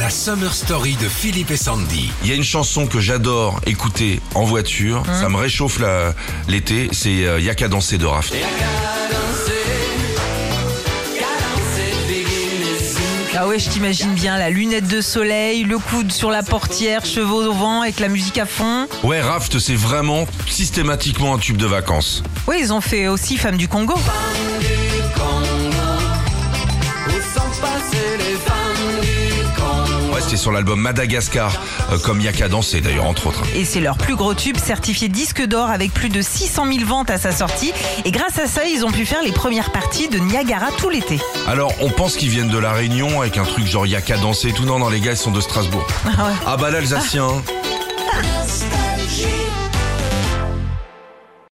La Summer Story de Philippe et Sandy. Il y a une chanson que j'adore écouter en voiture, ça me réchauffe la- l'été, c'est euh, Y'a qu'à danser de Raph. Ah ouais, je t'imagine bien, la lunette de soleil, le coude sur la portière, chevaux au vent avec la musique à fond. Ouais, Raft, c'est vraiment systématiquement un tube de vacances. Oui, ils ont fait aussi Femme du Congo. C'était sur l'album Madagascar, euh, comme Y'a qu'à danser d'ailleurs, entre autres. Et c'est leur plus gros tube, certifié disque d'or avec plus de 600 000 ventes à sa sortie. Et grâce à ça, ils ont pu faire les premières parties de Niagara tout l'été. Alors, on pense qu'ils viennent de La Réunion avec un truc genre Y'a qu'à danser et tout. Non, non, les gars, ils sont de Strasbourg. Ah ouais. Ah bah l'Alsacien,